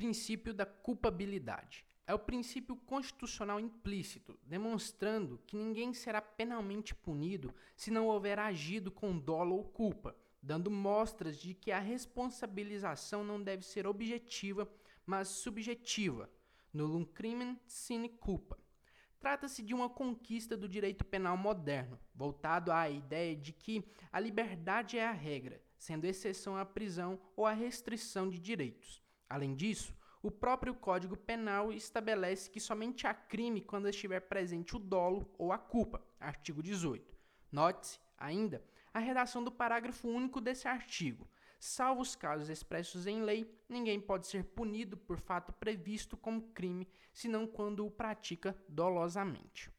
Princípio da culpabilidade. É o princípio constitucional implícito, demonstrando que ninguém será penalmente punido se não houver agido com dolo ou culpa, dando mostras de que a responsabilização não deve ser objetiva, mas subjetiva. Nullum crimen sine culpa. Trata-se de uma conquista do direito penal moderno, voltado à ideia de que a liberdade é a regra, sendo exceção a prisão ou a restrição de direitos. Além disso, o próprio Código Penal estabelece que somente há crime quando estiver presente o dolo ou a culpa, artigo 18. Note-se, ainda, a redação do parágrafo único desse artigo. Salvo os casos expressos em lei, ninguém pode ser punido por fato previsto como crime, senão quando o pratica dolosamente.